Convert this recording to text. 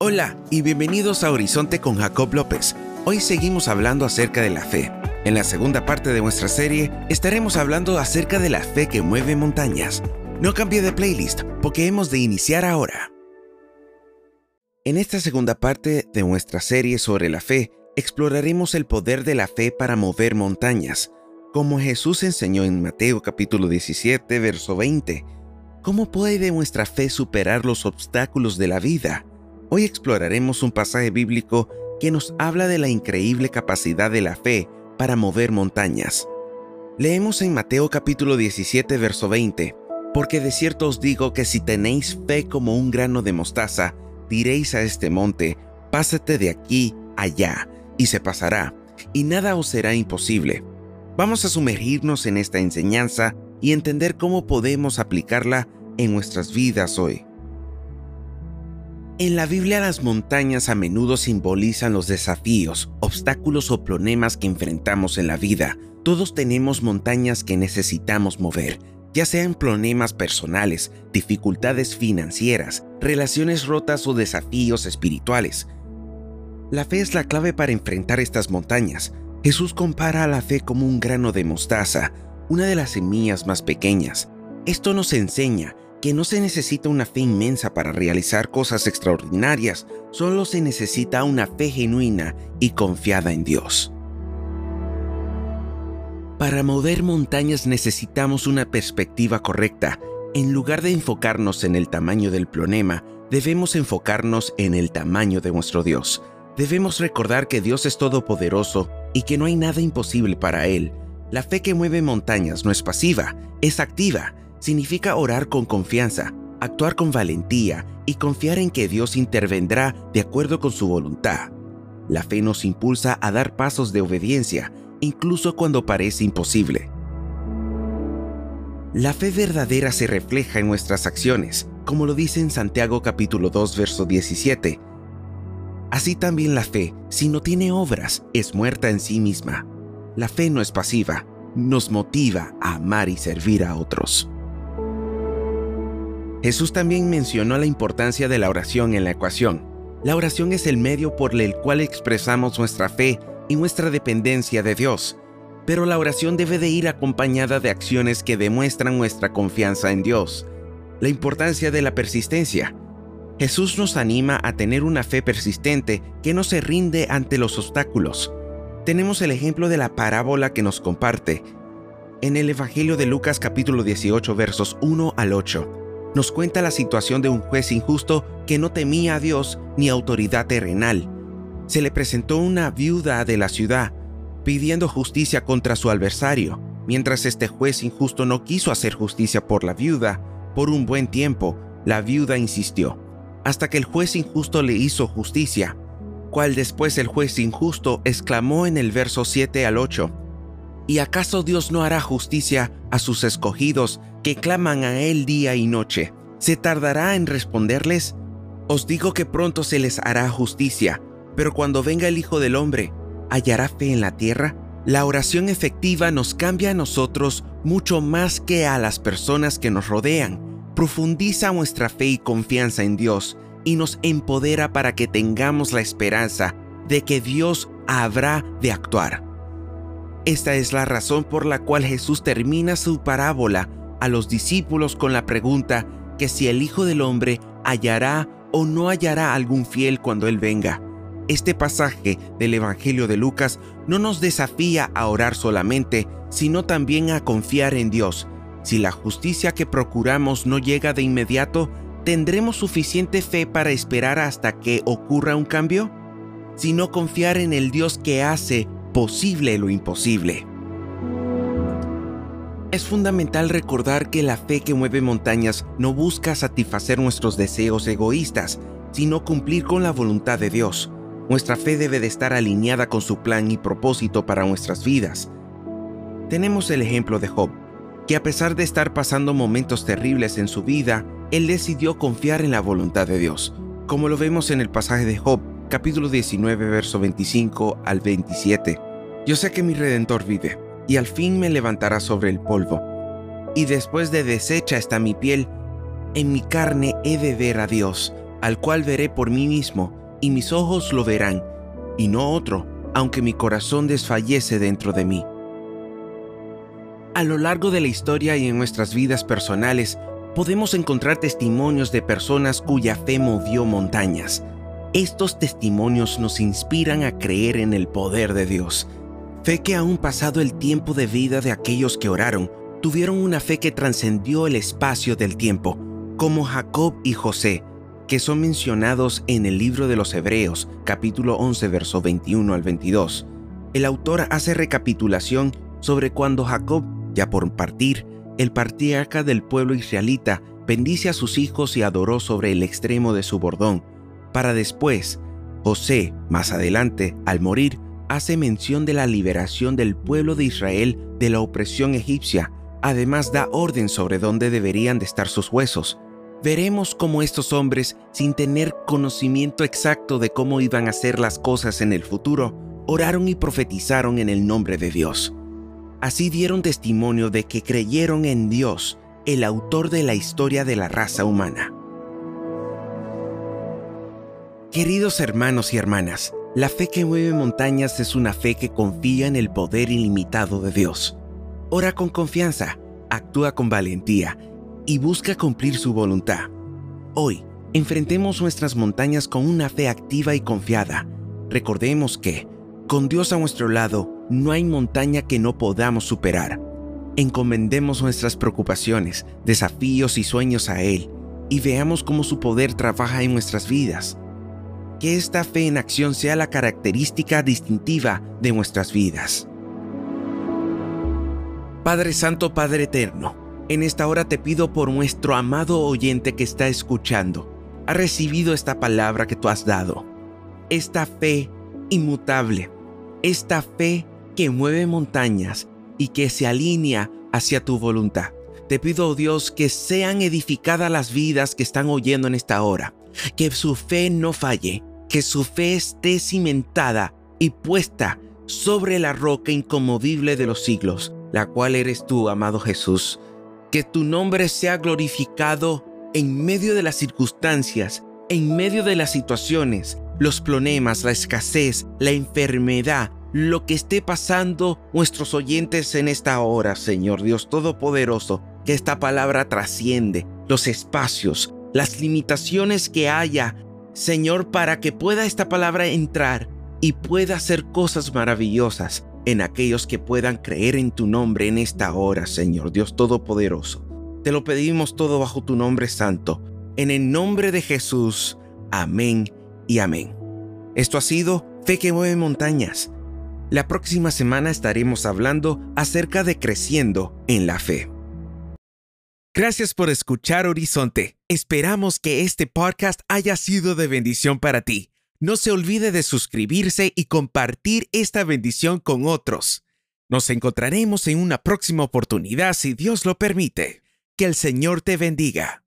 Hola y bienvenidos a Horizonte con Jacob López. Hoy seguimos hablando acerca de la fe. En la segunda parte de nuestra serie estaremos hablando acerca de la fe que mueve montañas. No cambie de playlist porque hemos de iniciar ahora. En esta segunda parte de nuestra serie sobre la fe, exploraremos el poder de la fe para mover montañas, como Jesús enseñó en Mateo capítulo 17, verso 20. ¿Cómo puede nuestra fe superar los obstáculos de la vida? Hoy exploraremos un pasaje bíblico que nos habla de la increíble capacidad de la fe para mover montañas. Leemos en Mateo capítulo 17, verso 20, porque de cierto os digo que si tenéis fe como un grano de mostaza, diréis a este monte, pásate de aquí allá, y se pasará, y nada os será imposible. Vamos a sumergirnos en esta enseñanza y entender cómo podemos aplicarla en nuestras vidas hoy. En la Biblia las montañas a menudo simbolizan los desafíos, obstáculos o problemas que enfrentamos en la vida. Todos tenemos montañas que necesitamos mover, ya sean problemas personales, dificultades financieras, relaciones rotas o desafíos espirituales. La fe es la clave para enfrentar estas montañas. Jesús compara a la fe como un grano de mostaza, una de las semillas más pequeñas. Esto nos enseña que no se necesita una fe inmensa para realizar cosas extraordinarias, solo se necesita una fe genuina y confiada en Dios. Para mover montañas necesitamos una perspectiva correcta. En lugar de enfocarnos en el tamaño del problema, debemos enfocarnos en el tamaño de nuestro Dios. Debemos recordar que Dios es todopoderoso y que no hay nada imposible para Él. La fe que mueve montañas no es pasiva, es activa significa orar con confianza, actuar con valentía y confiar en que Dios intervendrá de acuerdo con su voluntad. La fe nos impulsa a dar pasos de obediencia, incluso cuando parece imposible. La fe verdadera se refleja en nuestras acciones, como lo dice en Santiago capítulo 2 verso 17. Así también la fe, si no tiene obras, es muerta en sí misma. La fe no es pasiva, nos motiva a amar y servir a otros. Jesús también mencionó la importancia de la oración en la ecuación. La oración es el medio por el cual expresamos nuestra fe y nuestra dependencia de Dios, pero la oración debe de ir acompañada de acciones que demuestran nuestra confianza en Dios. La importancia de la persistencia. Jesús nos anima a tener una fe persistente que no se rinde ante los obstáculos. Tenemos el ejemplo de la parábola que nos comparte en el Evangelio de Lucas capítulo 18 versos 1 al 8 nos cuenta la situación de un juez injusto que no temía a Dios ni autoridad terrenal. Se le presentó una viuda de la ciudad pidiendo justicia contra su adversario. Mientras este juez injusto no quiso hacer justicia por la viuda, por un buen tiempo, la viuda insistió, hasta que el juez injusto le hizo justicia, cual después el juez injusto exclamó en el verso 7 al 8, ¿Y acaso Dios no hará justicia a sus escogidos que claman a Él día y noche? ¿Se tardará en responderles? Os digo que pronto se les hará justicia, pero cuando venga el Hijo del Hombre, ¿hallará fe en la tierra? La oración efectiva nos cambia a nosotros mucho más que a las personas que nos rodean. Profundiza nuestra fe y confianza en Dios y nos empodera para que tengamos la esperanza de que Dios habrá de actuar. Esta es la razón por la cual Jesús termina su parábola a los discípulos con la pregunta que si el Hijo del Hombre hallará o no hallará algún fiel cuando Él venga. Este pasaje del Evangelio de Lucas no nos desafía a orar solamente, sino también a confiar en Dios. Si la justicia que procuramos no llega de inmediato, ¿tendremos suficiente fe para esperar hasta que ocurra un cambio? Sino confiar en el Dios que hace posible lo imposible. Es fundamental recordar que la fe que mueve montañas no busca satisfacer nuestros deseos egoístas, sino cumplir con la voluntad de Dios. Nuestra fe debe de estar alineada con su plan y propósito para nuestras vidas. Tenemos el ejemplo de Job, que a pesar de estar pasando momentos terribles en su vida, él decidió confiar en la voluntad de Dios, como lo vemos en el pasaje de Job, capítulo 19, verso 25 al 27. Yo sé que mi Redentor vive, y al fin me levantará sobre el polvo. Y después de deshecha está mi piel, en mi carne he de ver a Dios, al cual veré por mí mismo, y mis ojos lo verán, y no otro, aunque mi corazón desfallece dentro de mí. A lo largo de la historia y en nuestras vidas personales, podemos encontrar testimonios de personas cuya fe movió montañas. Estos testimonios nos inspiran a creer en el poder de Dios. Fe que aún pasado el tiempo de vida de aquellos que oraron, tuvieron una fe que trascendió el espacio del tiempo, como Jacob y José, que son mencionados en el libro de los Hebreos, capítulo 11, verso 21 al 22. El autor hace recapitulación sobre cuando Jacob, ya por partir, el patriarca del pueblo israelita, bendice a sus hijos y adoró sobre el extremo de su bordón, para después, José, más adelante, al morir, hace mención de la liberación del pueblo de Israel de la opresión egipcia, además da orden sobre dónde deberían de estar sus huesos. Veremos cómo estos hombres, sin tener conocimiento exacto de cómo iban a ser las cosas en el futuro, oraron y profetizaron en el nombre de Dios. Así dieron testimonio de que creyeron en Dios, el autor de la historia de la raza humana. Queridos hermanos y hermanas, la fe que mueve montañas es una fe que confía en el poder ilimitado de Dios. Ora con confianza, actúa con valentía y busca cumplir su voluntad. Hoy, enfrentemos nuestras montañas con una fe activa y confiada. Recordemos que, con Dios a nuestro lado, no hay montaña que no podamos superar. Encomendemos nuestras preocupaciones, desafíos y sueños a Él y veamos cómo su poder trabaja en nuestras vidas. Que esta fe en acción sea la característica distintiva de nuestras vidas. Padre Santo, Padre Eterno, en esta hora te pido por nuestro amado oyente que está escuchando, ha recibido esta palabra que tú has dado, esta fe inmutable, esta fe que mueve montañas y que se alinea hacia tu voluntad. Te pido, oh Dios, que sean edificadas las vidas que están oyendo en esta hora, que su fe no falle, que su fe esté cimentada y puesta sobre la roca incomovible de los siglos, la cual eres tú, amado Jesús. Que tu nombre sea glorificado en medio de las circunstancias, en medio de las situaciones, los problemas, la escasez, la enfermedad, lo que esté pasando nuestros oyentes en esta hora, Señor Dios Todopoderoso, que esta palabra trasciende los espacios, las limitaciones que haya, Señor, para que pueda esta palabra entrar y pueda hacer cosas maravillosas en aquellos que puedan creer en tu nombre en esta hora, Señor Dios Todopoderoso. Te lo pedimos todo bajo tu nombre santo, en el nombre de Jesús. Amén y amén. Esto ha sido Fe que mueve montañas. La próxima semana estaremos hablando acerca de creciendo en la fe. Gracias por escuchar Horizonte. Esperamos que este podcast haya sido de bendición para ti. No se olvide de suscribirse y compartir esta bendición con otros. Nos encontraremos en una próxima oportunidad si Dios lo permite. Que el Señor te bendiga.